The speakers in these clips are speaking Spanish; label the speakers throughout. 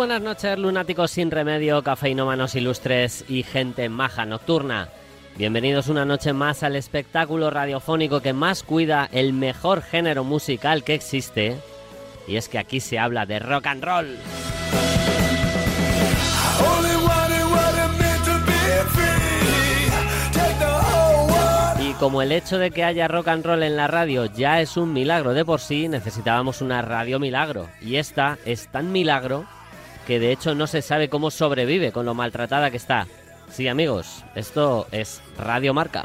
Speaker 1: Buenas noches, lunáticos sin remedio, cafeinómanos ilustres y gente maja nocturna. Bienvenidos una noche más al espectáculo radiofónico que más cuida el mejor género musical que existe. Y es que aquí se habla de rock and roll. Y como el hecho de que haya rock and roll en la radio ya es un milagro de por sí, necesitábamos una radio milagro. Y esta es tan milagro que de hecho no se sabe cómo sobrevive con lo maltratada que está. Sí, amigos, esto es Radio Marca.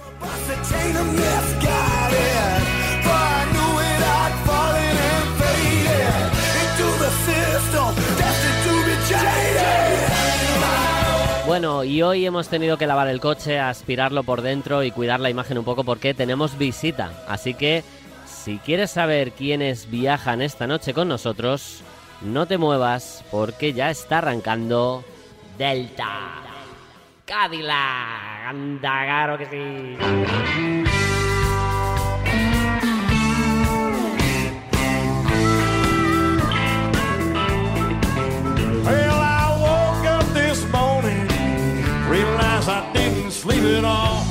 Speaker 1: Bueno, y hoy hemos tenido que lavar el coche, aspirarlo por dentro y cuidar la imagen un poco porque tenemos visita. Así que, si quieres saber quiénes viajan esta noche con nosotros, no te muevas porque ya está arrancando Delta Cadillac. Anda, claro que sí.
Speaker 2: Well, I woke up this morning, realized I didn't sleep at all.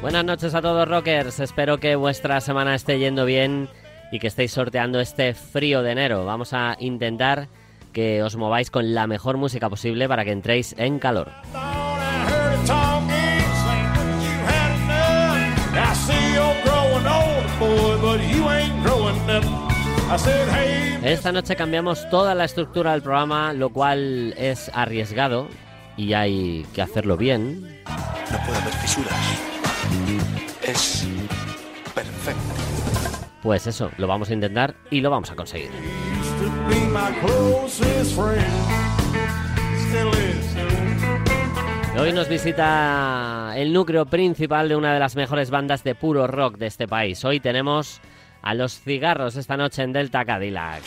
Speaker 1: Buenas noches a todos rockers, espero que vuestra semana esté yendo bien y que estéis sorteando este frío de enero. Vamos a intentar que os mováis con la mejor música posible para que entréis en calor. Esta noche cambiamos toda la estructura del programa, lo cual es arriesgado y hay que hacerlo bien.
Speaker 3: No puede haber fisuras. Es perfecto.
Speaker 1: Pues eso, lo vamos a intentar y lo vamos a conseguir. Hoy nos visita el núcleo principal de una de las mejores bandas de puro rock de este país. Hoy tenemos a los cigarros esta noche en Delta Cadillac.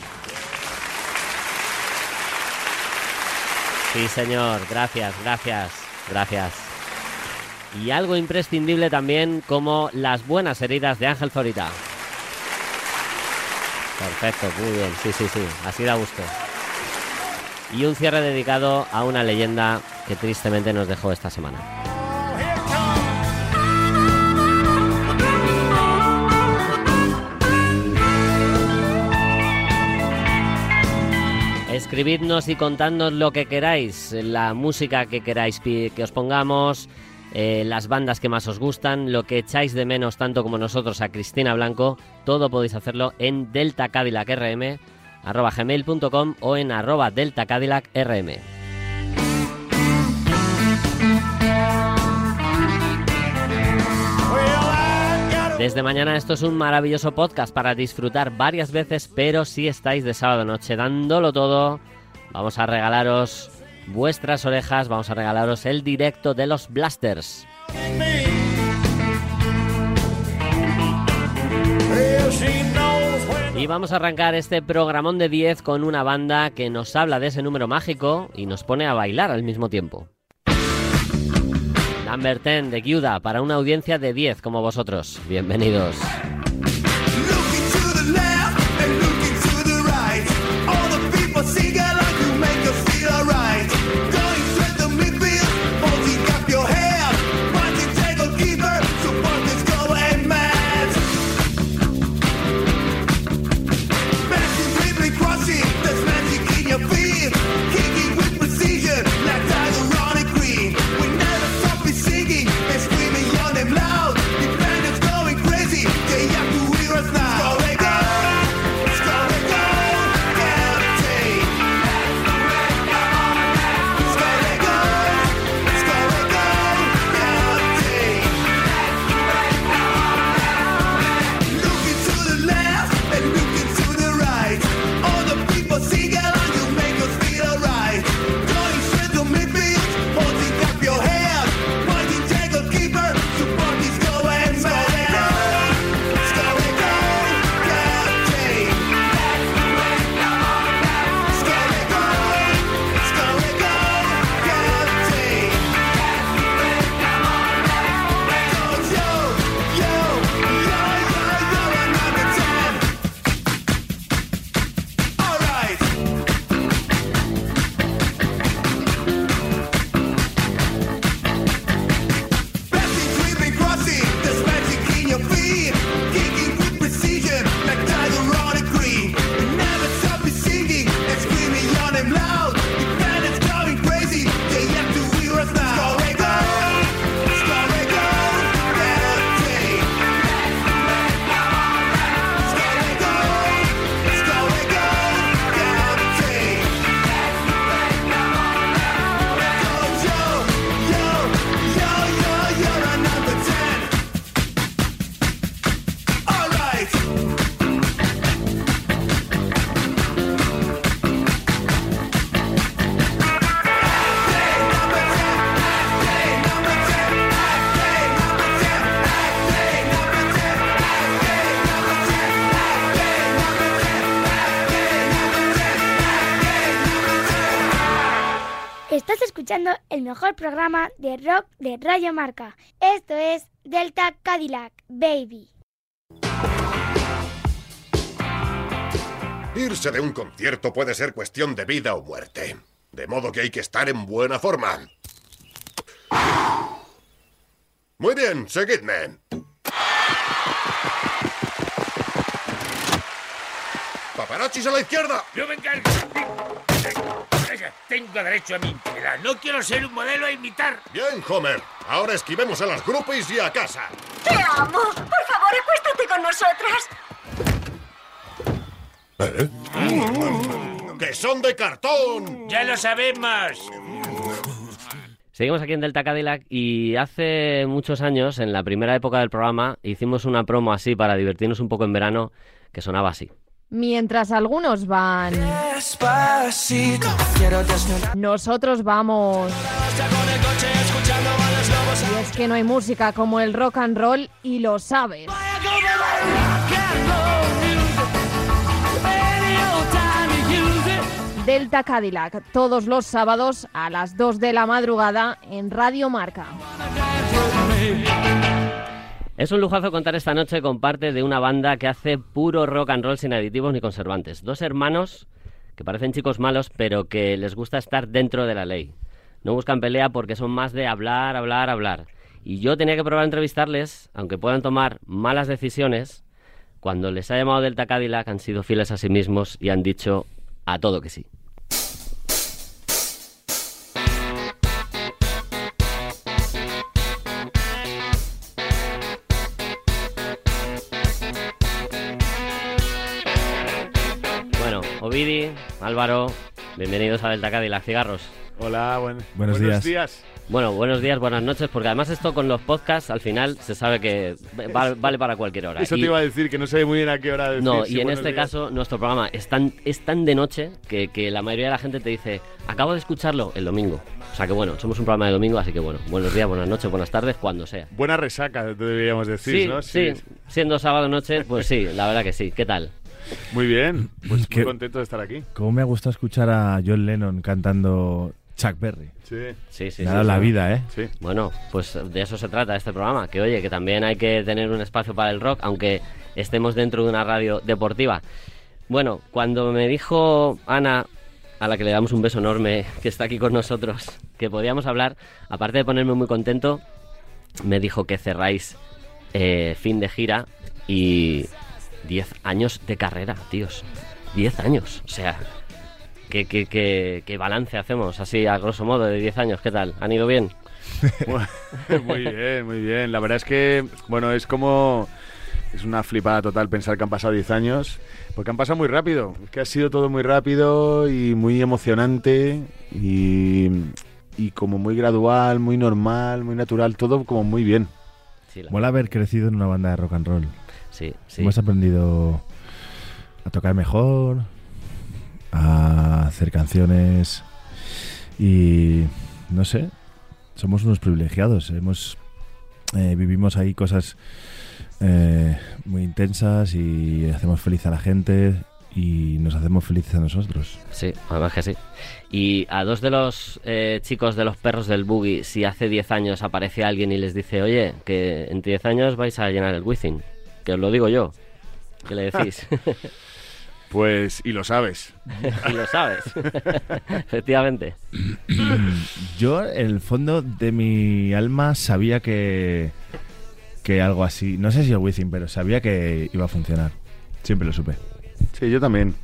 Speaker 1: Sí, señor, gracias, gracias, gracias. Y algo imprescindible también como las buenas heridas de Ángel Zorita. Perfecto, muy bien, sí, sí, sí, así da gusto. Y un cierre dedicado a una leyenda que tristemente nos dejó esta semana. Escribidnos y contadnos lo que queráis, la música que queráis que os pongamos, eh, las bandas que más os gustan, lo que echáis de menos tanto como nosotros a Cristina Blanco, todo podéis hacerlo en Delta Cadillac RM, arroba gmail.com o en arroba Delta Cadillac RM.
Speaker 2: Well, I got a
Speaker 1: Desde mañana esto es un maravilloso podcast para disfrutar varias veces, pero si estáis de sábado noche dándolo todo, vamos a regalaros vuestras orejas, vamos a regalaros el directo de los Blasters. Y vamos a arrancar este programón de 10 con una banda que nos habla de ese número mágico y nos pone a bailar al mismo tiempo. Number 10 de Gyuda para una audiencia de 10 como vosotros. Bienvenidos.
Speaker 4: Escuchando el mejor programa de rock de Radio Marca. Esto es Delta Cadillac, baby.
Speaker 5: Irse de un concierto puede ser cuestión de vida o muerte. De modo que hay que estar en buena forma. Muy bien, seguidme. ¡Paparachis a la izquierda!
Speaker 6: Yo me encargo. Tengo derecho a mi intimidad. No quiero ser un modelo a imitar.
Speaker 5: Bien, Homer. Ahora esquivemos a las groupies y a casa.
Speaker 7: ¡Te amo! Por favor, acuéstate con nosotras.
Speaker 5: ¿Eh? ¡Que son de cartón!
Speaker 6: ¡Ya lo sabemos!
Speaker 1: Seguimos aquí en Delta Cadillac y hace muchos años, en la primera época del programa, hicimos una promo así para divertirnos un poco en verano que sonaba así.
Speaker 8: Mientras algunos van... Nosotros vamos... Y es que no hay música como el rock and roll y lo sabes. Delta Cadillac, todos los sábados a las 2 de la madrugada en Radio Marca.
Speaker 1: Es un lujazo contar esta noche con parte de una banda que hace puro rock and roll sin aditivos ni conservantes. Dos hermanos que parecen chicos malos, pero que les gusta estar dentro de la ley. No buscan pelea porque son más de hablar, hablar, hablar. Y yo tenía que probar a entrevistarles, aunque puedan tomar malas decisiones, cuando les ha llamado Delta Cadillac han sido fieles a sí mismos y han dicho a todo que sí. Ovidi, Álvaro, bienvenidos a Delta Cadillac Cigarros.
Speaker 9: Hola, buen-
Speaker 10: Buenos días.
Speaker 1: Bueno, buenos días, buenas noches, porque además esto con los podcasts al final se sabe que va- vale para cualquier hora.
Speaker 9: Eso
Speaker 1: Y-
Speaker 9: te iba a decir, que no sé muy bien a qué hora decir.
Speaker 1: no, y en
Speaker 9: buenos
Speaker 1: este
Speaker 9: días.
Speaker 1: caso nuestro programa es tan, es tan de noche que, que la mayoría de la gente te dice, acabo de escucharlo el domingo. O sea que bueno, somos un programa de domingo, así que bueno, buenos días, buenas noches, buenas tardes, cuando sea.
Speaker 9: Buena resaca, deberíamos decir,
Speaker 1: Sí,
Speaker 9: ¿no?
Speaker 1: sí, siendo sábado noche, pues sí, la verdad que sí. ¿Qué tal?
Speaker 9: Muy bien, pues
Speaker 10: Qué-
Speaker 9: muy contento de estar aquí.
Speaker 10: Cómo me ha gustado escuchar a John Lennon cantando Chuck Berry.
Speaker 9: Sí.
Speaker 1: Sí, sí,
Speaker 10: Me ha
Speaker 1: sí,
Speaker 10: dado
Speaker 1: sí.
Speaker 10: la vida, ¿eh?
Speaker 9: Sí.
Speaker 1: Bueno, pues de eso se trata este programa, que oye, que también hay que tener un espacio para el rock, aunque estemos dentro de una radio deportiva. Bueno, cuando me dijo Ana, a la que le damos un beso enorme, que está aquí con nosotros, que podíamos hablar, aparte de ponerme muy contento, me dijo que cerráis eh, fin de gira y 10 años de carrera, tíos. 10 años, o sea, ¿qué, qué, qué, qué balance hacemos así a grosso modo de 10 años? ¿Qué tal? ¿Han ido bien?
Speaker 9: muy bien, muy bien. La verdad es que, bueno, es como... Es una flipada total pensar que han pasado 10 años, porque han pasado muy rápido. Es que ha sido todo muy rápido y muy emocionante y, y como muy gradual, muy normal, muy natural, todo como muy bien.
Speaker 1: Sí, la-
Speaker 10: Mola haber crecido en una banda de rock and roll.
Speaker 1: Sí, sí.
Speaker 10: Hemos aprendido a tocar mejor, a hacer canciones y no sé, somos unos privilegiados. Hemos eh, vivimos ahí cosas eh, muy intensas y hacemos feliz a la gente y nos hacemos felices a nosotros.
Speaker 1: Sí, además que sí. Y a dos de los eh, chicos de los perros del boogie, si hace 10 años aparece alguien y les dice, oye, que en 10 años vais a llenar el Wizzing, que os lo digo yo, ¿qué le decís?
Speaker 9: Pues, y lo sabes.
Speaker 1: y lo sabes. Efectivamente.
Speaker 10: Yo, en el fondo de mi alma, sabía que, que algo así, no sé si el Wizzing, pero sabía que iba a funcionar. Siempre lo supe.
Speaker 9: Sí, yo también.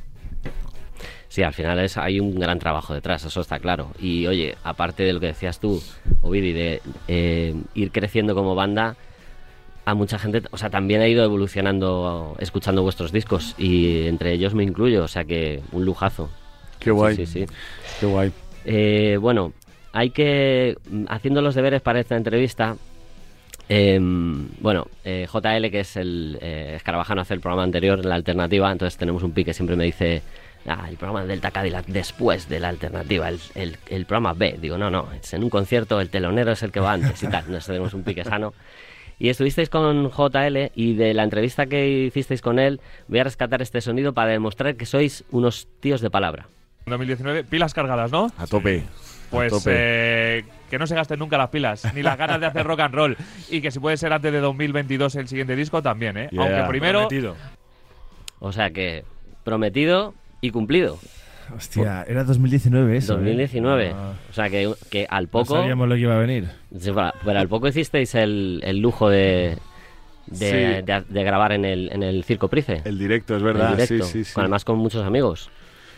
Speaker 1: Sí, al final es, hay un gran trabajo detrás, eso está claro. Y oye, aparte de lo que decías tú, Ovidi, de eh, ir creciendo como banda, a mucha gente, o sea, también ha ido evolucionando escuchando vuestros discos y entre ellos me incluyo, o sea que un lujazo.
Speaker 9: Qué guay.
Speaker 1: Sí, sí, sí.
Speaker 9: Qué guay.
Speaker 1: Eh, bueno, hay que, haciendo los deberes para esta entrevista, eh, bueno, eh, JL, que es el eh, escarabajano, hace el programa anterior, la alternativa, entonces tenemos un pique, siempre me dice, ah, el programa Delta Cadillac después de la alternativa, el, el- el programa B. Digo, no, no, es en un concierto, el telonero es el que va antes y tal, nos tenemos un pique sano. Y estuvisteis con JL y de la entrevista que hicisteis con él, voy a rescatar este sonido para demostrar que sois unos tíos de palabra.
Speaker 11: 2019, pilas cargadas, ¿no?
Speaker 9: A tope.
Speaker 11: pues
Speaker 9: tope.
Speaker 11: eh, que no se gasten nunca las pilas, ni las ganas de hacer rock and roll. Y que si puede ser antes de 2022 el siguiente disco, también, ¿eh?
Speaker 9: Yeah,
Speaker 11: Aunque primero.
Speaker 9: prometido.
Speaker 1: O sea que prometido y cumplido.
Speaker 10: Hostia, era 2019 eso. ¿eh?
Speaker 1: 2019.
Speaker 10: Ah.
Speaker 1: O sea que, que al
Speaker 10: No
Speaker 1: poco.
Speaker 10: sabíamos lo que iba a venir.
Speaker 1: Pero al poco hicisteis el, el lujo de, de,
Speaker 9: Sí.
Speaker 1: de- de grabar en el, en el Circo Price.
Speaker 9: El directo, es verdad.
Speaker 1: El directo,
Speaker 9: sí, sí, sí.
Speaker 1: con- además con muchos amigos.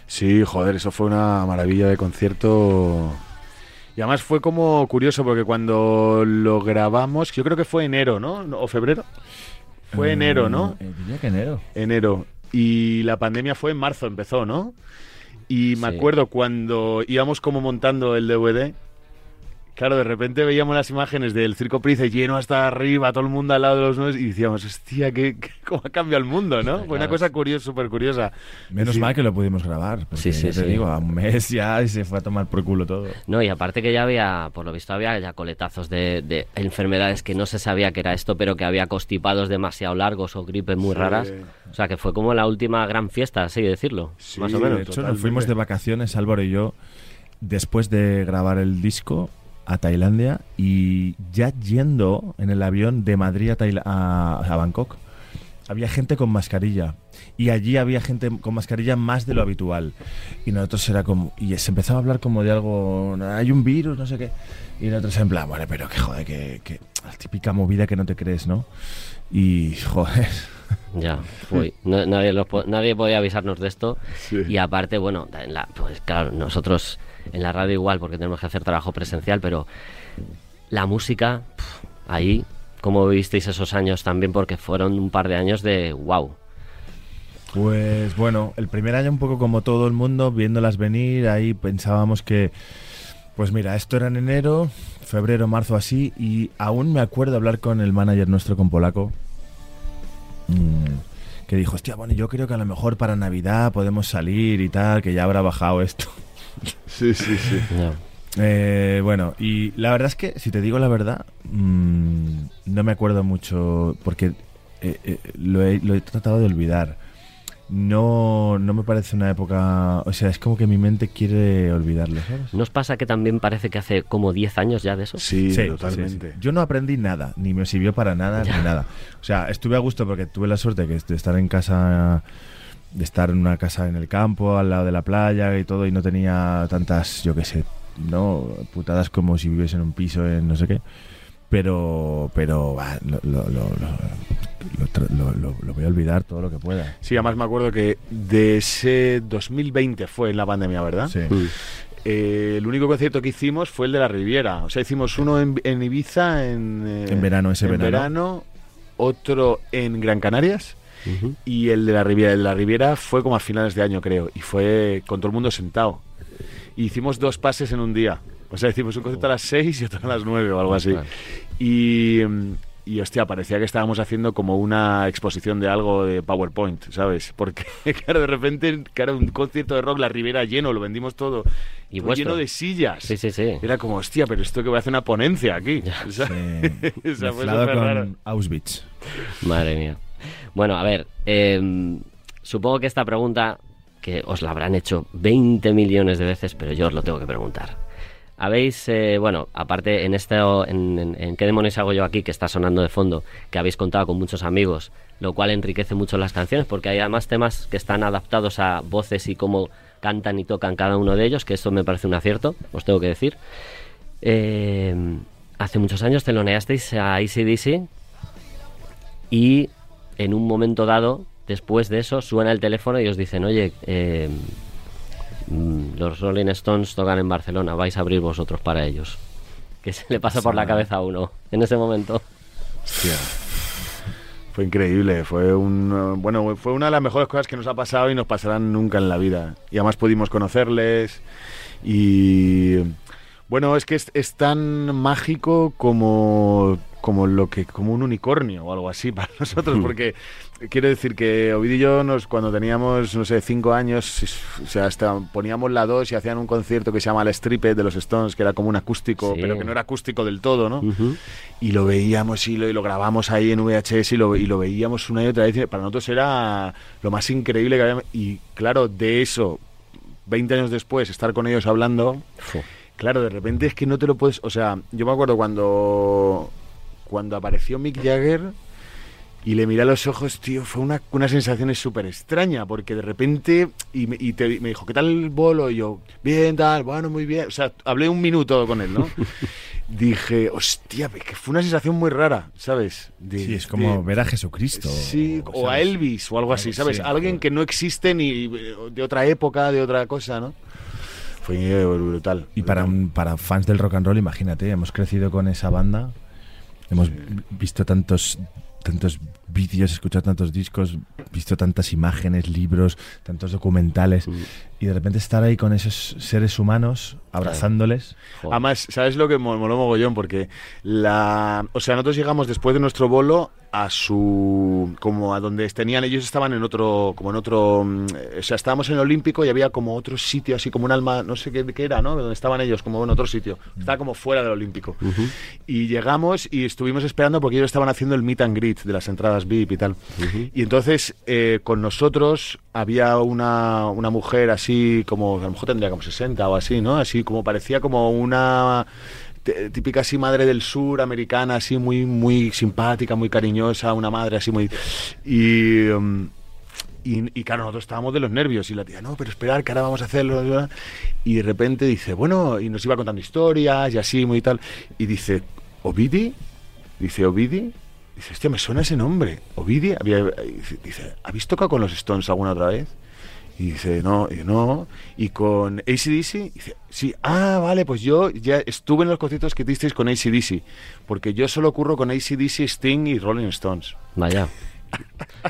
Speaker 9: Sí, joder, eso fue una maravilla de concierto. Y además fue como curioso porque cuando lo grabamos, yo creo que fue enero, ¿no? O febrero. Fue
Speaker 10: Eh,
Speaker 9: enero, ¿no?
Speaker 10: eh, diría que enero.
Speaker 9: Enero. Y la pandemia fue en marzo, empezó, ¿no? Y me
Speaker 1: Sí.
Speaker 9: acuerdo cuando íbamos como montando el DVD. Claro, de repente veíamos las imágenes del Circo Price lleno hasta arriba, todo el mundo al lado de los nuevos y decíamos, hostia, ¿qué, qué- cómo ha cambiado el mundo, ¿no? Fue una cosa curiosa, súper curiosa.
Speaker 10: Menos
Speaker 9: Sí.
Speaker 10: mal que lo pudimos grabar. Porque
Speaker 1: Sí, sí,
Speaker 10: ya te
Speaker 1: sí.
Speaker 10: digo, a un mes ya y se fue a tomar por culo todo.
Speaker 1: No, y aparte que ya había, por lo visto, había ya coletazos de, de enfermedades que no se sabía que era esto, pero que había constipados demasiado largos o gripes muy
Speaker 9: Sí.
Speaker 1: raras. O sea que fue como la última gran fiesta, así decirlo.
Speaker 9: Sí,
Speaker 1: más o
Speaker 10: De
Speaker 1: menos.
Speaker 10: hecho,
Speaker 9: totalmente.
Speaker 10: nos fuimos de vacaciones, Álvaro y yo, después de grabar el disco a Tailandia y ya yendo en el avión de Madrid a, Taila- a, a Bangkok, había gente con mascarilla. Y allí había gente con mascarilla más de lo habitual. Y nosotros era como... Y se empezaba a hablar como de algo... Hay un virus, no sé qué. Y nosotros en plan, bueno, pero que joder, que, que la típica movida que no te crees, ¿no? Y joder...
Speaker 1: Ya, fue. No- nadie, los nadie podía avisarnos de esto.
Speaker 9: Sí.
Speaker 1: Y aparte, bueno, en la, pues claro, nosotros en la radio igual, porque tenemos que hacer trabajo presencial, pero la música, ahí, ¿cómo vivisteis esos años también? Porque fueron un par de años de wow.
Speaker 10: Pues bueno, el primer año un poco como todo el mundo, viéndolas venir, ahí pensábamos que, pues mira, esto era en enero, febrero, marzo así, y aún me acuerdo hablar con el manager nuestro, con Polaco, mm, que dijo, hostia, bueno, yo creo que a lo mejor para Navidad podemos salir y tal, que ya habrá bajado esto.
Speaker 9: Sí, sí, sí.
Speaker 10: Eh, bueno, y la verdad es que, si te digo la verdad, mm, no me acuerdo mucho porque eh, eh, lo, he, lo he tratado de olvidar. No, no me parece una época... O sea, es como que mi mente quiere olvidarlo, ¿sabes?
Speaker 1: ¿No os pasa que también parece que hace como 10 años ya de eso?
Speaker 9: Sí,
Speaker 10: Sí,
Speaker 9: totalmente.
Speaker 10: sí, sí. Yo no aprendí nada, ni me sirvió para nada, ni nada. O sea, estuve a gusto porque tuve la suerte de estar en casa, de estar en una casa en el campo, al lado de la playa y todo, y no tenía tantas, yo qué sé, no putadas como si viviese en un piso en no sé qué. Pero, pero bah, lo, lo- lo- lo- lo tra- lo- lo- lo voy a olvidar todo lo que pueda.
Speaker 9: Sí, además me acuerdo que de ese 2020 fue en la pandemia, ¿verdad?
Speaker 10: Sí.
Speaker 9: Eh, el único concierto que hicimos fue el de la Riviera. O sea, hicimos uno en, en Ibiza en, eh,
Speaker 10: En verano, ese
Speaker 9: en
Speaker 10: verano.
Speaker 9: otro en Gran Canarias y el de la Riviera. El de la Riviera fue como a finales de año, creo, y fue con todo el mundo sentado. Y hicimos dos pases en un día. O sea, hicimos un concierto a las 6 y otro a las 9 o algo así. Y, mm, y hostia, parecía que estábamos haciendo como una exposición de algo de PowerPoint, ¿sabes? Porque, claro, de repente, claro, un concierto de rock, la Ribera lleno, lo vendimos todo.
Speaker 1: Y
Speaker 9: todo lleno de sillas.
Speaker 1: Sí, sí, sí.
Speaker 9: Era como, hostia, pero esto que voy a hacer una ponencia aquí. O sea,
Speaker 10: Sí,
Speaker 9: o sea, fue
Speaker 10: con
Speaker 9: raro.
Speaker 10: Auschwitz.
Speaker 1: Madre mía. Bueno, a ver, eh, supongo que esta pregunta, que os la habrán hecho 20 millones de veces, pero yo os lo tengo que preguntar. Habéis, eh, bueno, aparte en esto, en, ¿Qué demonios hago yo aquí? que está sonando de fondo, que habéis contado con muchos amigos, lo cual enriquece mucho las canciones, porque hay además temas que están adaptados a voces y cómo cantan y tocan cada uno de ellos, que esto me parece un acierto, os tengo que decir. Eh, hace muchos años teloneasteis a ACDC y en un momento dado, después de eso, suena el teléfono y os dicen, oye, eh, mm, los Rolling Stones tocan en Barcelona, vais a abrir vosotros para ellos. Que se le pasa por la cabeza a uno en ese momento.
Speaker 9: Hostia. Fue increíble, fue un eh, bueno, fue una de las mejores cosas que nos ha pasado y nos pasarán nunca en la vida. Y además pudimos conocerles y bueno, es que es, es tan mágico como como lo que como un unicornio o algo así para nosotros porque quiero decir que Ovidio y yo nos cuando teníamos no sé cinco años o sea hasta poníamos la 2 y hacían un concierto que se llama el Striped de los Stones que era como un acústico
Speaker 1: Sí.
Speaker 9: pero que no era acústico del todo no y lo veíamos y lo, y lo grabamos ahí en VHS y lo, y lo veíamos una y otra vez. Para nosotros era lo más increíble que había. Y claro, de eso, 20 años después, estar con ellos hablando, Claro, de repente es que no te lo puedes. O sea, yo me acuerdo cuando. Cuando apareció Mick Jagger y le miré a los ojos, tío, fue una, una sensación súper extraña, porque de repente. Y, me, y te- me dijo, ¿qué tal el bolo? Y yo, bien, tal, bueno, muy bien. O sea, hablé un minuto con él, ¿no? Dije, hostia, que fue una sensación muy rara, ¿sabes? De-
Speaker 10: Sí, es como
Speaker 9: de-
Speaker 10: ver a Jesucristo.
Speaker 9: Sí, o a. Elvis o algo así, ¿sabes? Alguien que no existe ni eh, de otra época, de otra cosa, ¿no? Fue brutal.
Speaker 10: Y para, para fans del rock and roll, imagínate, hemos crecido con esa banda, hemos visto tantos tantos vídeos, escuchado tantos discos, visto tantas imágenes, libros, tantos documentales, y de repente estar ahí con esos seres humanos, abrazándoles.
Speaker 9: Además, ¿sabes lo que mo- moló mogollón? Porque la. O sea, nosotros llegamos después de nuestro bolo a su. como a donde tenían. Ellos estaban en otro. como en otro. mm, O sea, estábamos en el Olímpico y había como otro sitio, así como un alma. no sé qué, qué era, ¿no? Donde estaban ellos, como en otro sitio. Estaba como fuera del Olímpico. Y llegamos y estuvimos esperando porque ellos estaban haciendo el meet and greet de las entradas VIP y tal. Y entonces eh, con nosotros había una, una mujer así como, a lo mejor tendría como 60 o así, ¿no? Así como parecía como una típica así madre del sur americana, así muy, muy simpática, muy cariñosa, una madre así muy... Y... um, y, y claro, nosotros estábamos de los nervios y la tía, no, pero esperar, que ahora vamos a hacerlo. Y de repente dice, bueno, y nos iba contando historias y así, muy tal. Y dice, ¿Ovidi? Dice, ¿Ovidi? Dice, hostia, me suena ese nombre. ¿Ovidi? Había, dice, ¿habéis tocado con los Stones alguna otra vez? Y dice, no, y no. Y con ACDC, dice, sí, ah, vale, pues yo ya estuve en los conciertos que disteis con ACDC, porque yo solo ocurro con ACDC, Sting y Rolling Stones.
Speaker 1: Vaya.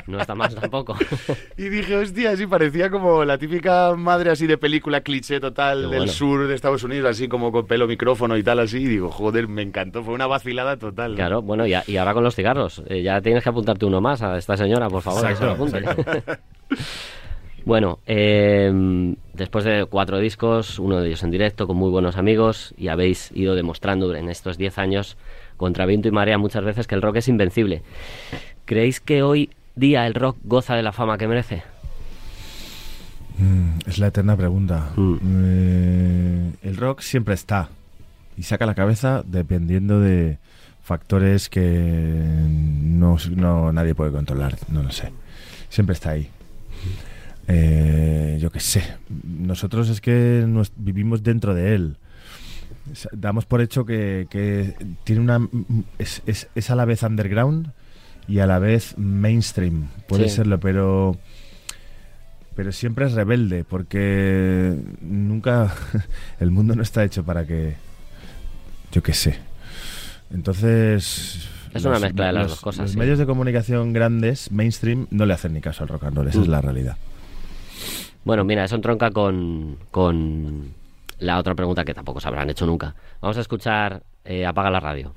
Speaker 1: No está más tampoco.
Speaker 9: Y dije, hostia, sí, parecía como la típica madre así de película cliché total
Speaker 1: Qué
Speaker 9: del
Speaker 1: bueno.
Speaker 9: sur de Estados Unidos, así como con pelo micrófono y tal, así. Y digo, joder, me encantó, fue una vacilada total. ¿no?
Speaker 1: Claro, bueno, y, a- y ahora con los cigarros. Eh, ya tienes que apuntarte uno más a esta señora, por favor. que se lo apunte. bueno, eh, después de cuatro discos, uno de ellos en directo, con muy buenos amigos, y habéis ido demostrando en estos diez años, contra viento y marea, muchas veces que el rock es invencible. ¿Creéis que hoy día el rock goza de la fama que merece?
Speaker 10: Mm, es la eterna pregunta. Eh, el rock siempre está y saca la cabeza dependiendo de factores que no, no- nadie puede controlar, no lo sé. Siempre está ahí. Eh, yo qué sé. Nosotros es que nos- vivimos dentro de él. Damos por hecho que, que tiene una es, es- es a la vez underground y a la vez mainstream. Puede
Speaker 1: Sí.
Speaker 10: serlo, pero pero siempre es rebelde porque nunca el mundo no está hecho para que yo qué sé entonces
Speaker 1: Es una mezcla de las dos cosas,
Speaker 10: los
Speaker 1: sí.
Speaker 10: medios de comunicación grandes mainstream no le hacen ni caso al rock and roll esa es
Speaker 1: Mm.
Speaker 10: la realidad
Speaker 1: Bueno, mira, eso entronca con, con la otra pregunta que tampoco se habrán hecho nunca. Vamos a escuchar eh, Apaga la radio.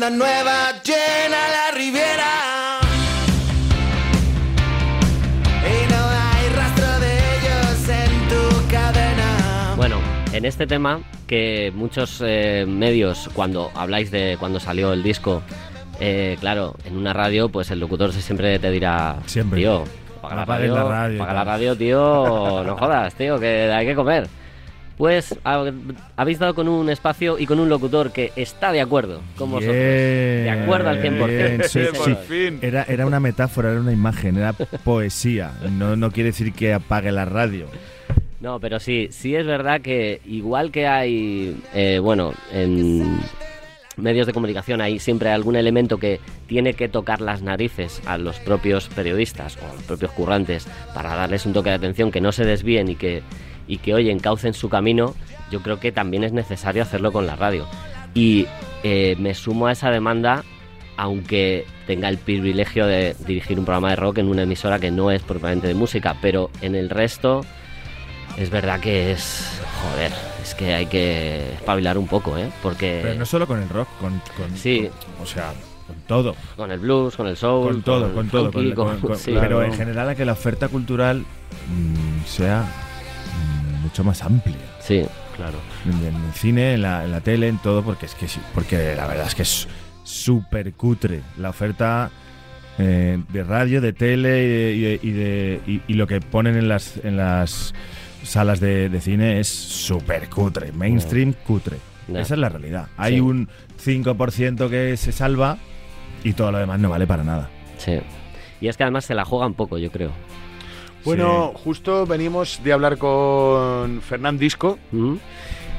Speaker 12: Banda nueva llena la riviera. Y no hay rastro de ellos en tu cadena.
Speaker 1: Bueno, en este tema que muchos eh, medios cuando habláis de cuando salió el disco, eh, claro, en una radio pues el locutor se- siempre te dirá,
Speaker 10: Siempre.
Speaker 1: tío, apaga la radio,
Speaker 10: la radio y
Speaker 1: apaga la
Speaker 10: tal".
Speaker 1: radio, tío, no jodas, tío, que hay que comer. Pues ha- habéis dado con un espacio y con un locutor que está de acuerdo con vosotros. De acuerdo al 100%.
Speaker 10: Bien, sí,
Speaker 1: Sí,
Speaker 10: sí.
Speaker 1: señor.
Speaker 10: Era, era una metáfora, era una imagen, era poesía. No, no quiere decir que apague la radio.
Speaker 1: No, pero sí, sí es verdad que igual que hay, eh, bueno, en medios de comunicación hay siempre algún elemento que tiene que tocar las narices a los propios periodistas o a los propios currantes para darles un toque de atención, que no se desvíen y que, y que oye, encaucen su camino, yo creo que también es necesario hacerlo con la radio. Y eh, me sumo a esa demanda aunque tenga el privilegio de dirigir un programa de rock en una emisora que no es propiamente de música, pero en el resto es verdad que es. Joder, es que hay que espabilar un poco, ¿eh? Porque.
Speaker 10: Pero no solo con el rock, con, con-
Speaker 1: Sí.
Speaker 10: con- o sea, con todo.
Speaker 1: Con el blues, con el soul.
Speaker 10: Con todo, con todo.
Speaker 1: funky,
Speaker 10: con-
Speaker 1: sí.
Speaker 10: pero en general a que la oferta cultural mm, sea mucho más amplia.
Speaker 1: Sí.
Speaker 9: Claro.
Speaker 10: En, en el cine, en la, en la tele, en todo, porque es que sí, porque la verdad es que es súper cutre. La oferta eh, de radio, de tele y, de- y de- y de- y- y lo que ponen en las, en las salas de, de cine es súper cutre. Mainstream cutre. Esa es la realidad. Hay
Speaker 1: Sí.
Speaker 10: un 5% que se salva y todo lo demás no vale para nada.
Speaker 1: Sí. Y es que además se la juega un poco, yo creo.
Speaker 9: Bueno, justo venimos de hablar con Fernán Disco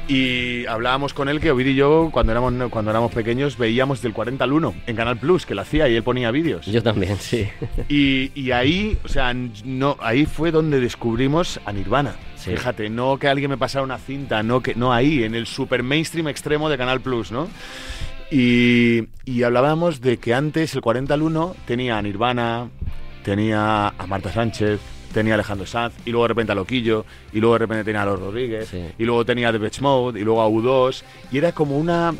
Speaker 9: y hablábamos con él que Ovid y yo, cuando éramos, cuando éramos pequeños, veíamos del 40 al 1 en Canal Plus, que lo hacía y él ponía vídeos.
Speaker 1: Yo también, sí.
Speaker 9: Y, y ahí, o sea, no, ahí fue donde descubrimos a Nirvana.
Speaker 1: Sí.
Speaker 9: Fíjate, no que alguien me pasara una cinta, no que no ahí, en el super mainstream extremo de Canal Plus, ¿no? Y, y hablábamos de que antes el 40 al 1 tenía a Nirvana, tenía a Marta Sánchez, tenía Alejandro Sanz, y luego de repente a Loquillo, y luego de repente tenía a Los Rodríguez, y luego tenía a The Beach Mode, y luego a U2, y era como una.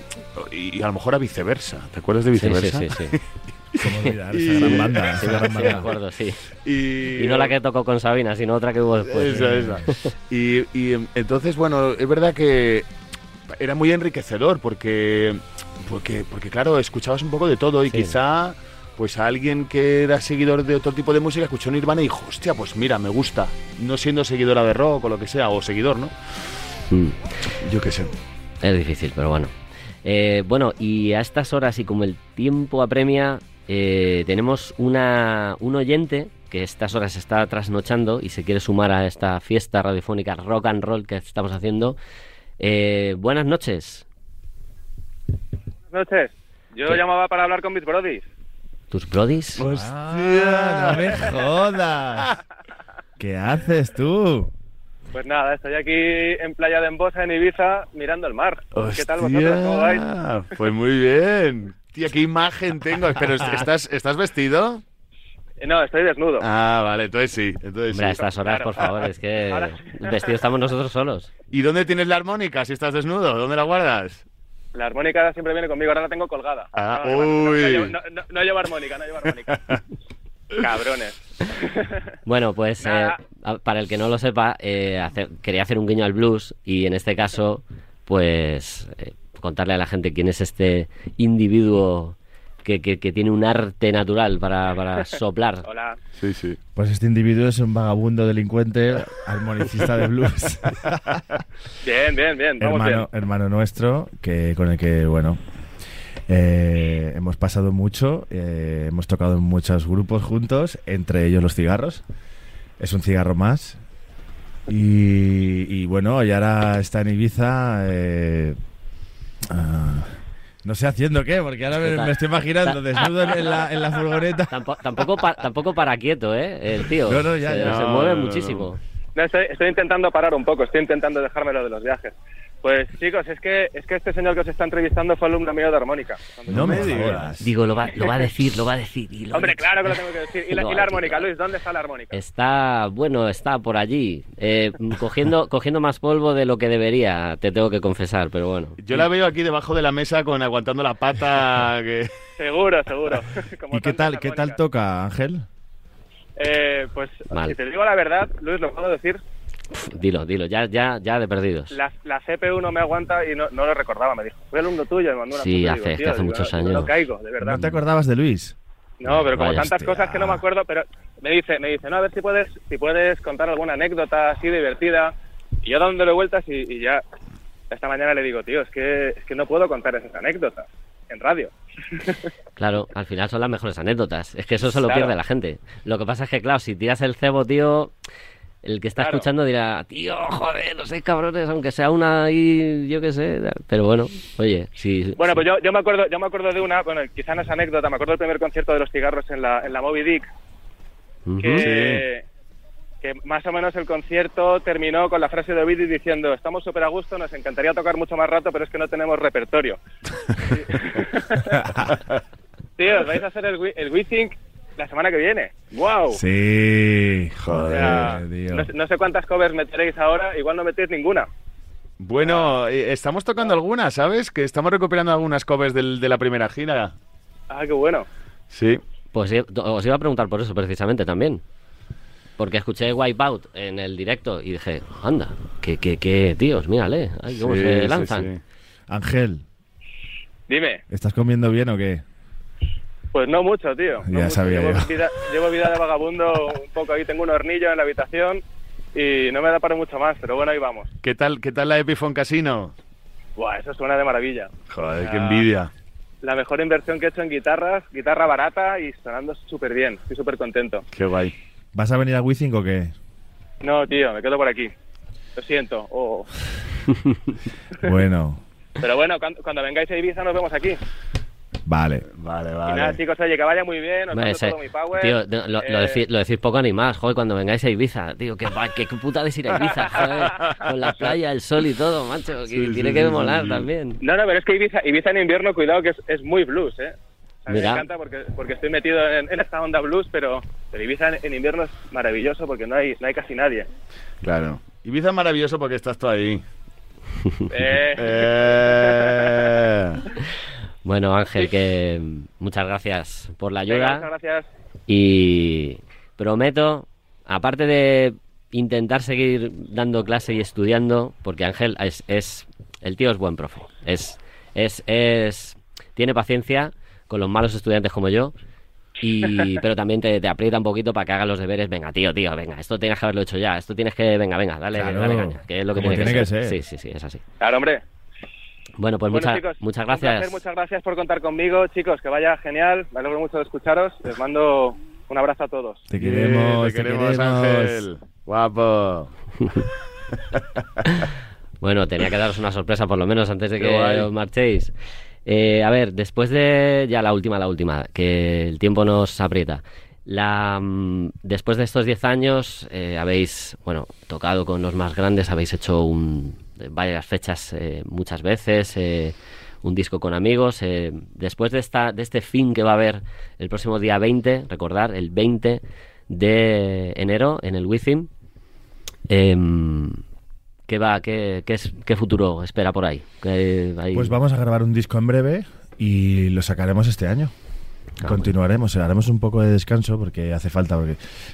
Speaker 9: Y, y a lo mejor a viceversa. ¿Te acuerdas de
Speaker 1: Sí, sí,
Speaker 9: viceversa?
Speaker 1: sí, sí.
Speaker 10: ¿Cómo olvidar esa gran banda?
Speaker 1: Sí,
Speaker 10: gran
Speaker 1: sí,
Speaker 10: banda.
Speaker 1: me acuerdo, sí.
Speaker 9: Y,
Speaker 1: Y no la que tocó con Sabina, sino otra que hubo después.
Speaker 9: Esa, esa. Y, y, entonces, bueno, es verdad que era muy enriquecedor porque, porque, porque claro, escuchabas un poco de todo y
Speaker 1: Sí.
Speaker 9: quizá pues a alguien que era seguidor de otro tipo de música escuchó Nirvana y dijo, hostia, pues mira, me gusta, no siendo seguidora de rock o lo que sea, o seguidor, ¿no?
Speaker 1: Mm.
Speaker 9: Yo qué sé.
Speaker 1: Es difícil, pero bueno. Eh, bueno, y a estas horas y como el tiempo apremia, eh, tenemos una, un oyente que a estas horas está trasnochando y se quiere sumar a esta fiesta radiofónica rock and roll que estamos haciendo. Eh, buenas noches.
Speaker 13: Buenas noches. Yo
Speaker 1: ¿Qué?
Speaker 13: llamaba para hablar con mis brodis.
Speaker 1: ¿Tus brodis?
Speaker 10: ¡Hostia! ¡No me jodas! ¿Qué haces tú?
Speaker 13: Pues nada, estoy aquí en Playa de Embosa, en Ibiza, mirando el mar. ¿Qué tal vosotros? ¿Cómo vais?
Speaker 9: Pues muy bien. Tía, qué imagen tengo. Pero ¿estás, ¿estás vestido?
Speaker 13: No, estoy desnudo.
Speaker 9: Ah, vale, entonces sí. Entonces
Speaker 1: Hombre, a
Speaker 9: sí.
Speaker 1: estas horas, por favor, es que
Speaker 13: Ahora-
Speaker 1: vestidos estamos nosotros solos.
Speaker 9: ¿Y dónde tienes la armónica si estás desnudo? ¿Dónde la guardas?
Speaker 13: La armónica siempre viene conmigo, ahora la tengo colgada.
Speaker 9: Ah,
Speaker 13: no,
Speaker 9: uy.
Speaker 13: no llevo- no, no- no llevo armónica, no llevo armónica. Cabrones.
Speaker 1: Bueno, pues eh, para el que no lo sepa, eh, hacer- quería hacer un guiño al blues y en este caso, pues eh, contarle a la gente quién es este individuo que, que- que tiene un arte natural para, para soplar.
Speaker 13: Hola.
Speaker 9: Sí, sí.
Speaker 10: Pues este individuo es un vagabundo delincuente, armonicista de blues.
Speaker 13: Bien, bien, bien. Vamos
Speaker 10: hermano, hermano nuestro, que con el que, bueno, eh, hemos pasado mucho, eh, hemos tocado en muchos grupos juntos, entre ellos los cigarros. Es un cigarro más. Y, y bueno, y ahora está en Ibiza. eh, ah, no sé haciendo qué, porque ahora me, me estoy imaginando desnudo en la, en la furgoneta.
Speaker 1: Tampo- tampoco, pa- tampoco para quieto, ¿eh? El tío.
Speaker 10: No, no, ya,
Speaker 1: se,
Speaker 10: ya.
Speaker 1: se
Speaker 10: No,
Speaker 1: mueve
Speaker 10: no,
Speaker 1: muchísimo.
Speaker 13: No, estoy, estoy intentando parar un poco, estoy intentando dejármelo de los viajes. Pues chicos, es que es que este señor que os está entrevistando fue alumno mío de armónica.
Speaker 10: No me digas.
Speaker 1: Digo, lo va, lo va a decir, lo va a decir. y lo
Speaker 13: Hombre,
Speaker 1: ha dicho.
Speaker 13: claro que lo tengo que decir. ¿Y la,
Speaker 1: Lo
Speaker 13: y la armónica, Luis? ¿Dónde está la armónica?
Speaker 1: Está, bueno, está por allí, eh, cogiendo, cogiendo más polvo de lo que debería, te tengo que confesar, pero bueno.
Speaker 9: Yo la veo aquí debajo de la mesa con aguantando la pata. Que...
Speaker 13: Seguro, seguro. Como
Speaker 10: ¿Y qué tal, qué tal toca, Ángel?
Speaker 13: Eh, pues
Speaker 1: Mal.
Speaker 13: si te digo la verdad, Luis, lo puedo decir,
Speaker 1: Dilo, dilo, ya, ya, ya de perdidos.
Speaker 13: la, la CPU no me aguanta y no, no lo recordaba, me dijo. Fui alumno tuyo, me mandó una
Speaker 1: Sí,
Speaker 13: foto
Speaker 1: hace-
Speaker 13: digo,
Speaker 1: es que
Speaker 13: tío,
Speaker 1: hace
Speaker 13: digo,
Speaker 1: muchos
Speaker 13: no-
Speaker 1: años.
Speaker 13: No caigo, de verdad.
Speaker 10: ¿No te acordabas de Luis?
Speaker 13: No, pero como
Speaker 1: Vaya,
Speaker 13: tantas
Speaker 1: hostia.
Speaker 13: cosas que no me acuerdo, pero me dice, me dice, no, a ver si puedes, si puedes contar alguna anécdota así divertida. Y yo dándole vueltas y, y ya esta mañana le digo, tío, es que, es que no puedo contar esas anécdotas en radio.
Speaker 1: Claro, al final son las mejores anécdotas. Es que eso se lo
Speaker 13: Claro.
Speaker 1: pierde la gente. Lo que pasa es que, claro, si tiras el cebo, tío, el que está
Speaker 13: Claro.
Speaker 1: escuchando dirá, tío, joder, no sé, cabrones, aunque sea una ahí, yo qué sé. Pero bueno, oye, si...
Speaker 13: Bueno, pues yo, yo me acuerdo, yo me acuerdo de una, bueno, quizá no es anécdota, me acuerdo del primer concierto de los cigarros en la, en la Moby Dick, que, que más o menos el concierto terminó con la frase de Ovidio diciendo, estamos súper a gusto, nos encantaría tocar mucho más rato, pero es que no tenemos repertorio. Tío, os vais a hacer el, We- el We Think la semana que viene. ¡Wow!
Speaker 10: Sí,
Speaker 13: O
Speaker 10: joder,
Speaker 13: sea,
Speaker 10: tío.
Speaker 13: no, sé- no sé cuántas covers meteréis ahora, igual no metéis ninguna.
Speaker 9: Bueno, eh, estamos tocando algunas, ¿sabes? Que estamos recuperando algunas covers del- de la primera gira.
Speaker 13: Ah, qué bueno.
Speaker 9: Sí.
Speaker 1: Pues os iba a preguntar por eso precisamente también. Porque escuché Wipeout en el directo y dije, anda, que, que, que tíos, mírale, ay, cómo
Speaker 9: Sí,
Speaker 1: se lanzan.
Speaker 9: sí.
Speaker 10: Ángel,
Speaker 13: Dime.
Speaker 10: ¿estás comiendo bien o qué?
Speaker 13: Pues no mucho, tío. no
Speaker 10: Ya
Speaker 13: mucho.
Speaker 10: sabía
Speaker 13: llevo
Speaker 10: yo.
Speaker 13: Vida, llevo vida de vagabundo un poco ahí. Tengo un hornillo en la habitación y no me da para mucho más, pero bueno, ahí vamos.
Speaker 9: ¿Qué tal, ¿Qué tal la Epiphone Casino?
Speaker 13: Buah, eso suena de maravilla.
Speaker 9: Joder, qué envidia.
Speaker 13: La mejor inversión que he hecho en guitarras, guitarra barata y sonando súper bien. Estoy súper contento.
Speaker 9: Qué guay.
Speaker 10: ¿Vas a venir a Wizzing o qué?
Speaker 13: No, tío, me quedo por aquí. Lo siento. Oh.
Speaker 10: Bueno,
Speaker 13: Pero bueno, cuando, cuando vengáis a Ibiza nos vemos aquí.
Speaker 10: vale.
Speaker 9: Vale,
Speaker 13: Y nada, chicos, oye, que vaya muy bien. Os todo mi power.
Speaker 1: tío, no, lo, lo
Speaker 13: Eh,
Speaker 1: decí- lo decís poco animados, joder, cuando vengáis a Ibiza, tío, que, va- que, que puta de ir a Ibiza, joder, con la playa, el sol y todo, macho, que
Speaker 13: Sí,
Speaker 1: tiene
Speaker 13: sí,
Speaker 1: que
Speaker 13: sí,
Speaker 1: molar también.
Speaker 13: No, no, pero es que Ibiza, Ibiza en invierno, cuidado, que es, es muy blues, ¿eh? O sea, me encanta porque, porque estoy metido en, en esta onda blues, pero, pero Ibiza en, en invierno es maravilloso porque no hay, no hay casi nadie.
Speaker 9: Claro. Ibiza es maravilloso porque estás tú ahí.
Speaker 13: Eh.
Speaker 9: Eh.
Speaker 1: Bueno, Ángel, que muchas gracias por la
Speaker 13: Venga,
Speaker 1: ayuda.
Speaker 13: muchas gracias.
Speaker 1: Y prometo, aparte de intentar seguir dando clase y estudiando, porque Ángel es, es el tío es buen profe, es, es, es, tiene paciencia con los malos estudiantes como yo, y, pero también te, te aprieta un poquito para que hagas los deberes. Venga, tío, tío, venga, esto tienes que haberlo hecho ya, esto tienes que, venga, venga, dale,
Speaker 10: Claro,
Speaker 1: dale caña, que es lo que tiene,
Speaker 10: tiene
Speaker 1: que,
Speaker 10: que
Speaker 1: ser.
Speaker 10: ser.
Speaker 1: Sí, sí, sí, es así.
Speaker 13: Claro, hombre.
Speaker 1: Bueno, pues
Speaker 13: Bueno,
Speaker 1: muchas
Speaker 13: chicos,
Speaker 1: muchas
Speaker 13: placer,
Speaker 1: gracias.
Speaker 13: muchas gracias por contar conmigo, chicos, que vaya genial. Me alegro mucho de escucharos. Les mando un abrazo a todos.
Speaker 10: Te queremos,
Speaker 9: te queremos, Ángel. Guapo.
Speaker 1: Bueno, tenía que daros una sorpresa por lo menos antes de que os marchéis. Eh, a ver, después de ya la última, la última, que el tiempo nos aprieta. La, mm, después de estos 10 años eh, habéis, bueno, tocado con los más grandes, habéis hecho un, varias fechas eh, muchas veces, eh, un disco con amigos. eh, después de, esta, de este fin que va a haber el próximo día 20, recordar, el 20 de enero en el Within, em, ¿Qué va? ¿Qué, qué, es, ¿Qué futuro espera por ahí? ¿Qué hay-
Speaker 10: Pues vamos a grabar un disco en breve y lo sacaremos este año. Continuaremos, eh, haremos un poco de descanso porque hace falta, porque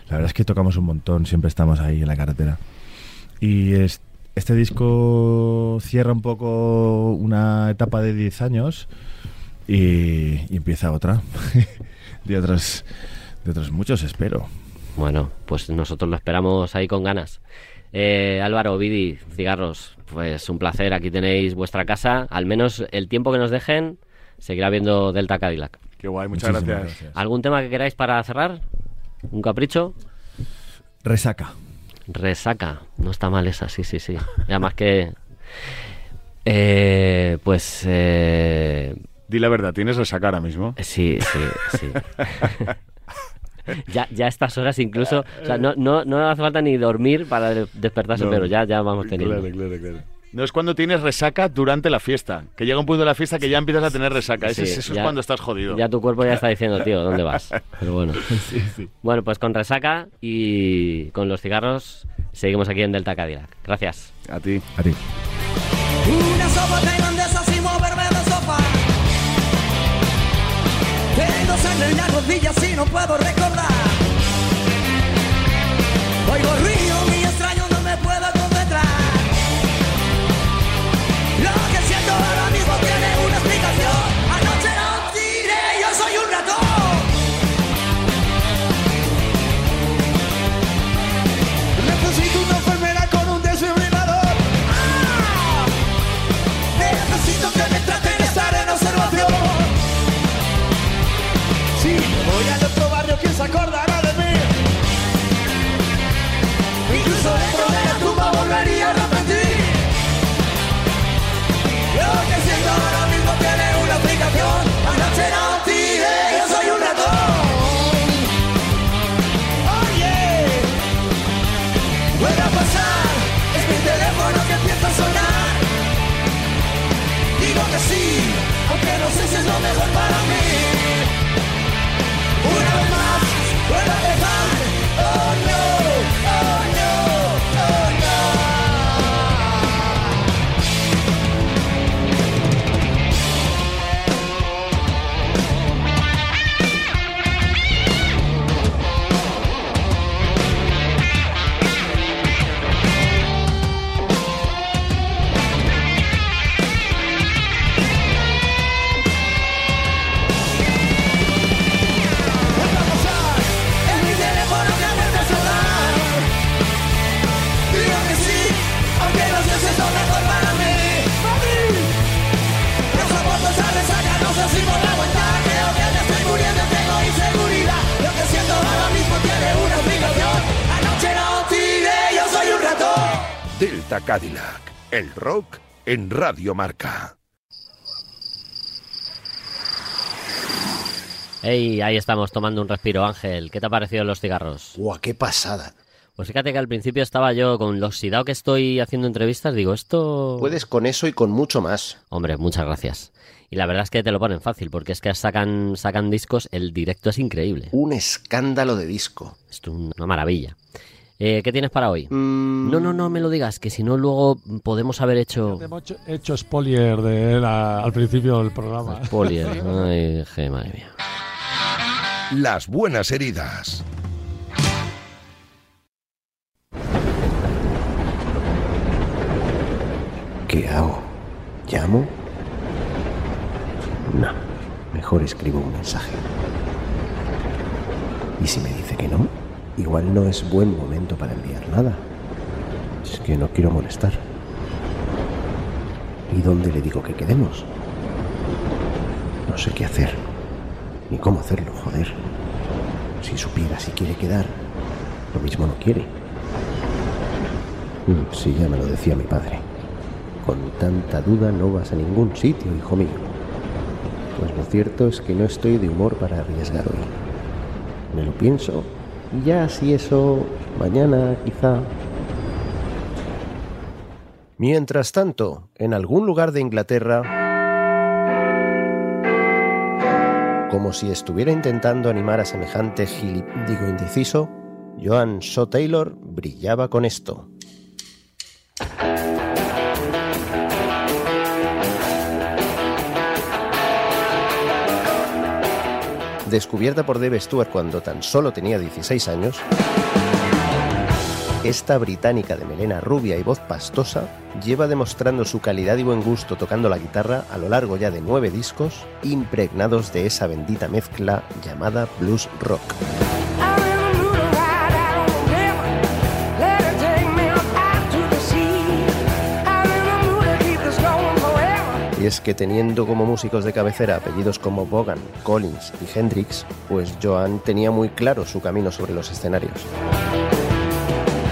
Speaker 10: la verdad es que tocamos un montón, siempre estamos ahí en la carretera. Y es- este disco cierra un poco una etapa de 10 años y, y empieza otra. de, otros, de otros muchos, espero.
Speaker 1: Bueno, pues nosotros lo esperamos ahí con ganas. Eh, Álvaro, Vidi, cigarros, pues un placer. Aquí tenéis vuestra casa. Al menos el tiempo que nos dejen, seguirá viendo Delta Cadillac.
Speaker 9: Qué guay, muchas gracias.
Speaker 10: gracias.
Speaker 1: ¿Algún tema que queráis para cerrar? ¿Un capricho?
Speaker 10: Resaca.
Speaker 1: Resaca. No está mal esa, sí, sí, sí. Además que... eh, pues... eh,
Speaker 9: Di la verdad, ¿tienes resaca ahora mismo?
Speaker 1: Sí, sí, sí. ya, ya a estas horas incluso, o sea, no, no, no hace falta ni dormir para de- despertarse,
Speaker 9: No.
Speaker 1: pero ya, ya vamos teniendo.
Speaker 9: Claro, claro, claro. No es cuando tienes resaca durante la fiesta. Que llega un punto de la fiesta que ya empiezas a tener resaca. Eso
Speaker 1: ya-
Speaker 9: es cuando estás jodido.
Speaker 1: Ya tu cuerpo ya está diciendo, tío, ¿dónde vas? Pero bueno.
Speaker 9: Sí, sí.
Speaker 1: Bueno, pues con resaca y con los cigarros seguimos aquí en Delta Cadillac. Gracias.
Speaker 9: A ti.
Speaker 10: A ti.
Speaker 12: Una sopa tailandesa en las rodillas y no puedo recordar. Oigo ruido,
Speaker 14: Delta Cadillac, el rock en Radio Marca.
Speaker 1: Ey, ahí estamos tomando un respiro, Ángel. ¿Qué te ha parecido los cigarros?
Speaker 15: ¡Guau, qué pasada!
Speaker 1: Pues fíjate que al principio estaba yo con lo oxidado que estoy haciendo entrevistas, digo, esto...
Speaker 15: Puedes con eso y con mucho más.
Speaker 1: Hombre, muchas gracias. Y la verdad es que te lo ponen fácil, porque es que sacan, sacan discos, el directo es increíble.
Speaker 15: Un escándalo de disco.
Speaker 1: Es una maravilla. Eh, ¿Qué tienes para hoy? No, no, no me lo digas, que si no luego podemos haber hecho...
Speaker 16: Hemos hecho, spoiler de él a- al principio del programa.
Speaker 1: Spoiler. Ay, je, madre mía.
Speaker 14: Las buenas heridas.
Speaker 15: ¿Qué hago? ¿Llamo? No, mejor escribo un mensaje. ¿Y si me dice que no? Igual no es buen momento para enviar nada. Es que no quiero molestar. ¿Y dónde le digo que quedemos? No sé qué hacer. Ni cómo hacerlo, joder. Si supiera si quiere quedar, lo mismo no quiere. Mm, Si ya me lo decía mi padre. Con tanta duda no vas a ningún sitio, hijo mío. Pues lo cierto es que no estoy de humor para arriesgar hoy. Me lo pienso y ya si eso, mañana quizá. Mientras tanto, en algún lugar de Inglaterra, como si estuviera intentando animar a semejante gilip, digo indeciso, Joan Shaw Taylor brillaba con esto. Descubierta por Dave Stewart cuando tan solo tenía 16 años, esta británica de melena rubia y voz pastosa lleva demostrando su calidad y buen gusto tocando la guitarra a lo largo ya de nueve discos impregnados de esa bendita mezcla llamada blues rock. Y es que teniendo como músicos de cabecera apellidos como Bogan, Collins y Hendrix, pues Joan tenía muy claro su camino sobre los escenarios.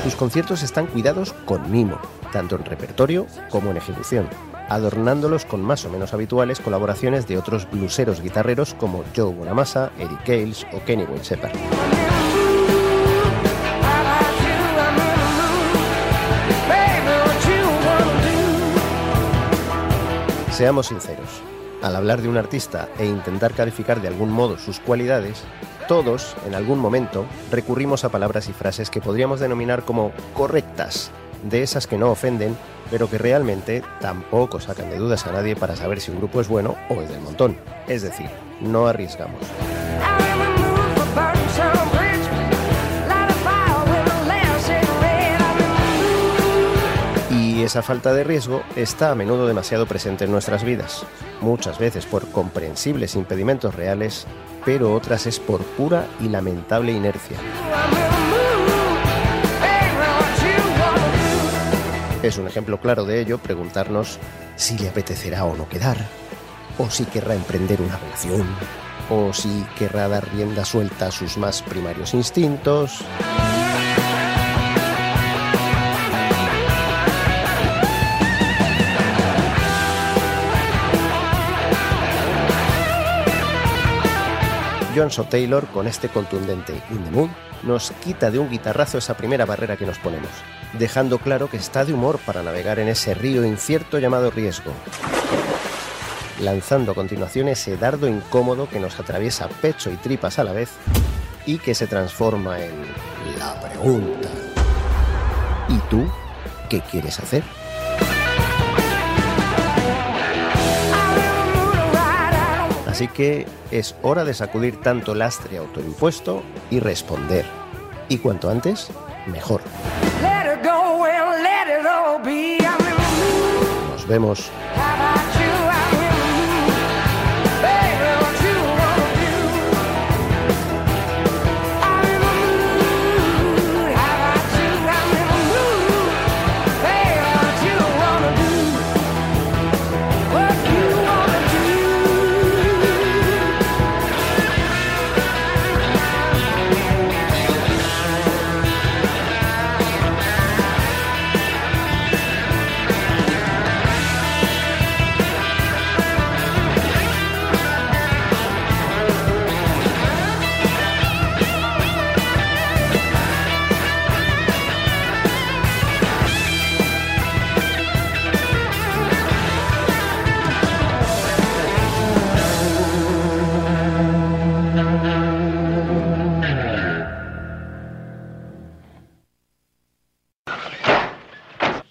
Speaker 15: Sus conciertos están cuidados con mimo, tanto en repertorio como en ejecución, adornándolos con más o menos habituales colaboraciones de otros bluseros guitarreros como Joe Bonamassa, Eric Cales o Kenny Wayne Shepherd. Seamos sinceros, al hablar de un artista e intentar calificar de algún modo sus cualidades, todos, en algún momento, recurrimos a palabras y frases que podríamos denominar como correctas, de esas que no ofenden, pero que realmente tampoco sacan de dudas a nadie para saber si un grupo es bueno o es del montón. Es decir, no arriesgamos. Esa falta de riesgo está a menudo demasiado presente en nuestras vidas, muchas veces por comprensibles impedimentos reales, pero otras es por pura y lamentable inercia. Es un ejemplo claro de ello preguntarnos si le apetecerá o no quedar, o si querrá emprender una relación, o si querrá dar rienda suelta a sus más primarios instintos. John So Taylor, con este contundente In nos quita de un guitarrazo esa primera barrera que nos ponemos, dejando claro que está de humor para navegar en ese río incierto llamado riesgo, lanzando a continuación ese dardo incómodo que nos atraviesa pecho y tripas a la vez y que se transforma en la pregunta. ¿Y tú qué quieres hacer? Así que es hora de sacudir tanto lastre autoimpuesto y responder. Y cuanto antes, mejor.
Speaker 12: Let it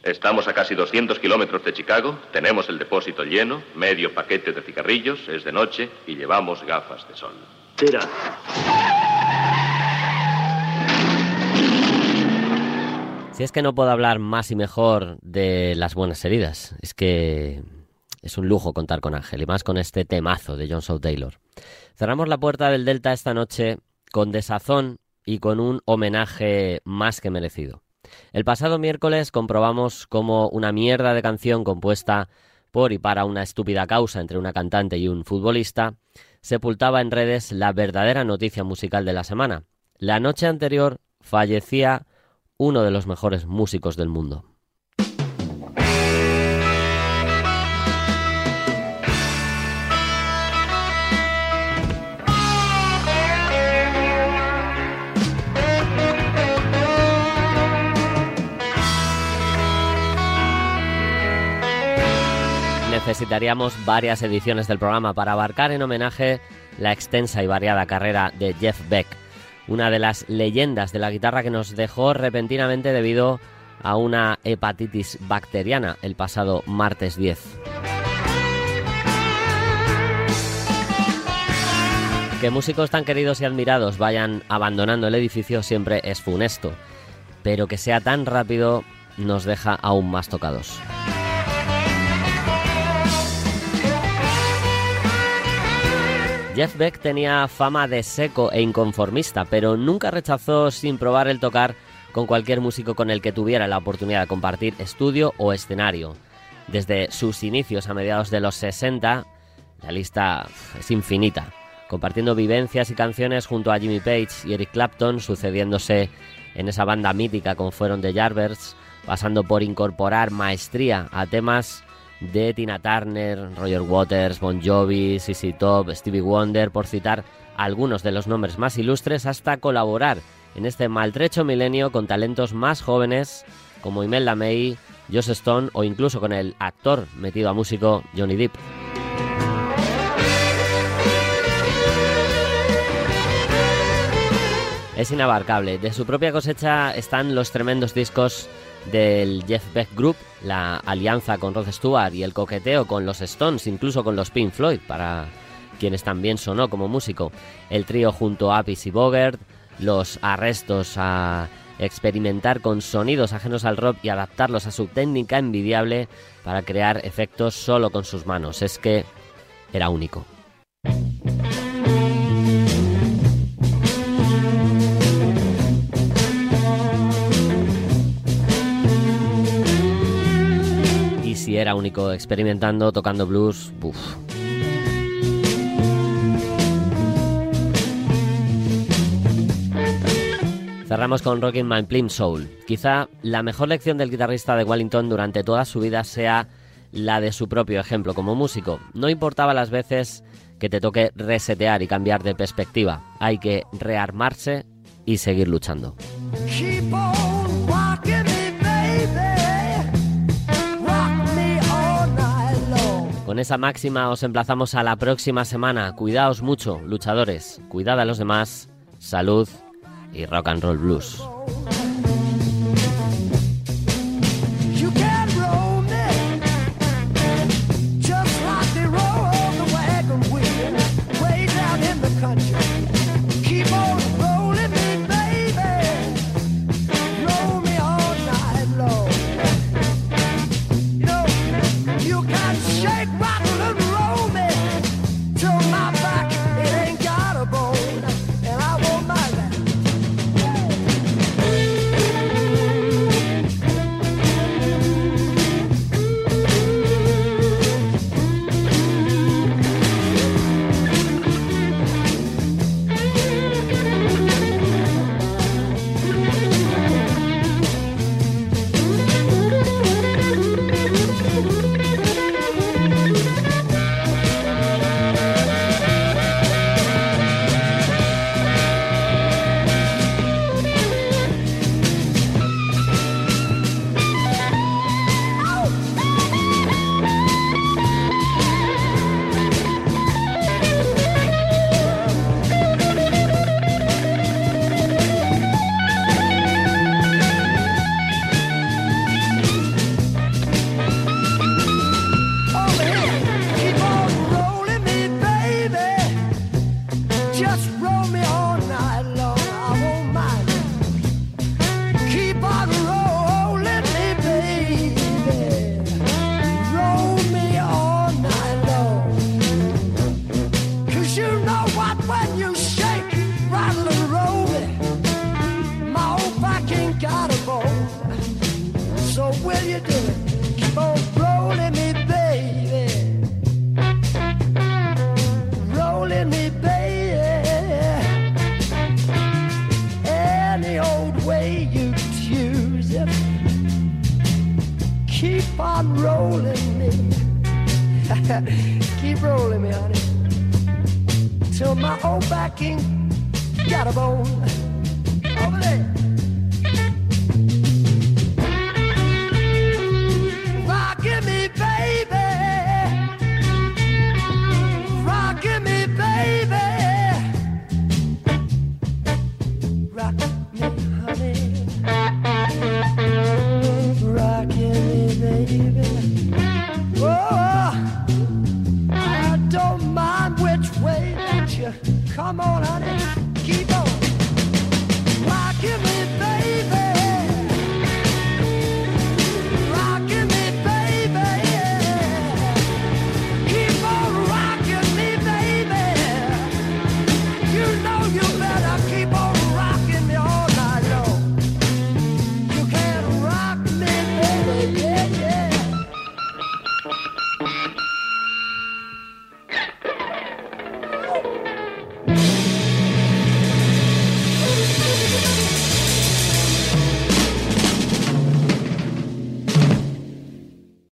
Speaker 17: Estamos a casi 200 kilómetros de Chicago, tenemos el depósito lleno, medio paquete de cigarrillos, es de noche y llevamos gafas de sol.
Speaker 18: Tira.
Speaker 1: Si es que no puedo hablar más y mejor de las buenas heridas, es que es un lujo contar con Ángel y más con este temazo de John Shaw Taylor. Cerramos la puerta del Delta esta noche con desazón y con un homenaje más que merecido. El pasado miércoles comprobamos cómo una mierda de canción compuesta por y para una estúpida causa entre una cantante y un futbolista sepultaba en redes la verdadera noticia musical de la semana. La noche anterior fallecía uno de los mejores músicos del mundo. Necesitaríamos varias ediciones del programa para abarcar en homenaje la extensa y variada carrera de Jeff Beck, una de las leyendas de la guitarra que nos dejó repentinamente debido a una hepatitis bacteriana el pasado martes 10. Que músicos tan queridos y admirados vayan abandonando el edificio siempre es funesto, pero que sea tan rápido nos deja aún más tocados. Jeff Beck tenía fama de seco e inconformista, pero nunca rechazó sin probar el tocar con cualquier músico con el que tuviera la oportunidad de compartir estudio o escenario. Desde sus inicios a mediados de los 60, la lista es infinita, compartiendo vivencias y canciones junto a Jimmy Page y Eric Clapton, sucediéndose en esa banda mítica como fueron The Yardbirds, pasando por incorporar maestría a temas de Tina Turner, Roger Waters, Bon Jovi, CC Top, Stevie Wonder, por citar algunos de los nombres más ilustres, hasta colaborar en este maltrecho milenio con talentos más jóvenes como Imelda May, Joss Stone o incluso con el actor metido a músico Johnny Depp. Es inabarcable. De su propia cosecha están los tremendos discos del Jeff Beck Group, la alianza con Rod Stewart y el coqueteo con los Stones, incluso con los Pink Floyd, para quienes también sonó como músico. El trío junto a Apis y Bogert, los arrestos a experimentar con sonidos ajenos al rock y adaptarlos a su técnica envidiable para crear efectos solo con sus manos. Es que era único. Era único experimentando, tocando blues, buf. Cerramos con Rockin' My Plim Soul. Quizá la mejor lección del guitarrista de Wellington durante toda su vida sea la de su propio ejemplo como músico. No importaba las veces que te toque resetear y cambiar de perspectiva. Hay que rearmarse y seguir luchando. Con esa máxima os emplazamos a la próxima semana. Cuidaos mucho, luchadores. Cuidad a los demás. Salud y rock and roll blues.
Speaker 12: baby.
Speaker 19: Any old way you choose it. Keep on rolling me. Keep rolling me, honey. Till my old backing got a bone.